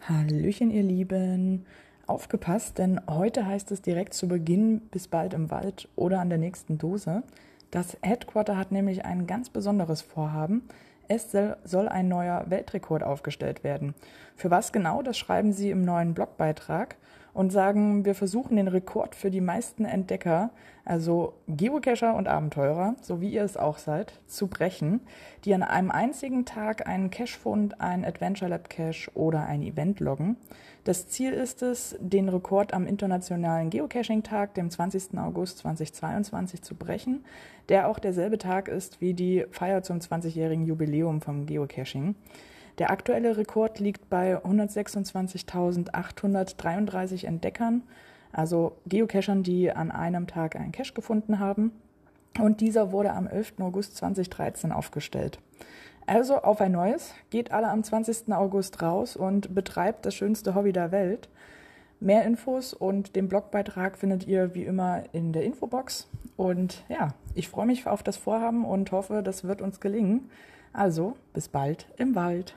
Hallöchen, ihr Lieben. Aufgepasst, denn heute heißt es direkt zu Beginn bis bald im Wald oder an der nächsten Dose. Das Headquarter hat nämlich ein ganz besonderes Vorhaben. Es soll ein neuer Weltrekord aufgestellt werden. Für was genau, das schreiben sie im neuen Blogbeitrag und sagen, wir versuchen den Rekord für die meisten Entdecker, also Geocacher und Abenteurer, so wie ihr es auch seid, zu brechen, die an einem einzigen Tag einen Cachefund, einen Adventure Lab Cache oder ein Event loggen. Das Ziel ist es, den Rekord am Internationalen Geocaching-Tag, dem 20. August 2022, zu brechen, der auch derselbe Tag ist wie die Feier zum 20-jährigen Jubiläum vom Geocaching. Der aktuelle Rekord liegt bei 126.833 Entdeckern, also Geocachern, die an einem Tag einen Cache gefunden haben. Und dieser wurde am 11. August 2013 aufgestellt. Also auf ein neues, geht alle am 20. August raus und betreibt das schönste Hobby der Welt. Mehr Infos und den Blogbeitrag findet ihr wie immer in der Infobox. Und ja, ich freue mich auf das Vorhaben und hoffe, das wird uns gelingen. Also, bis bald im Wald.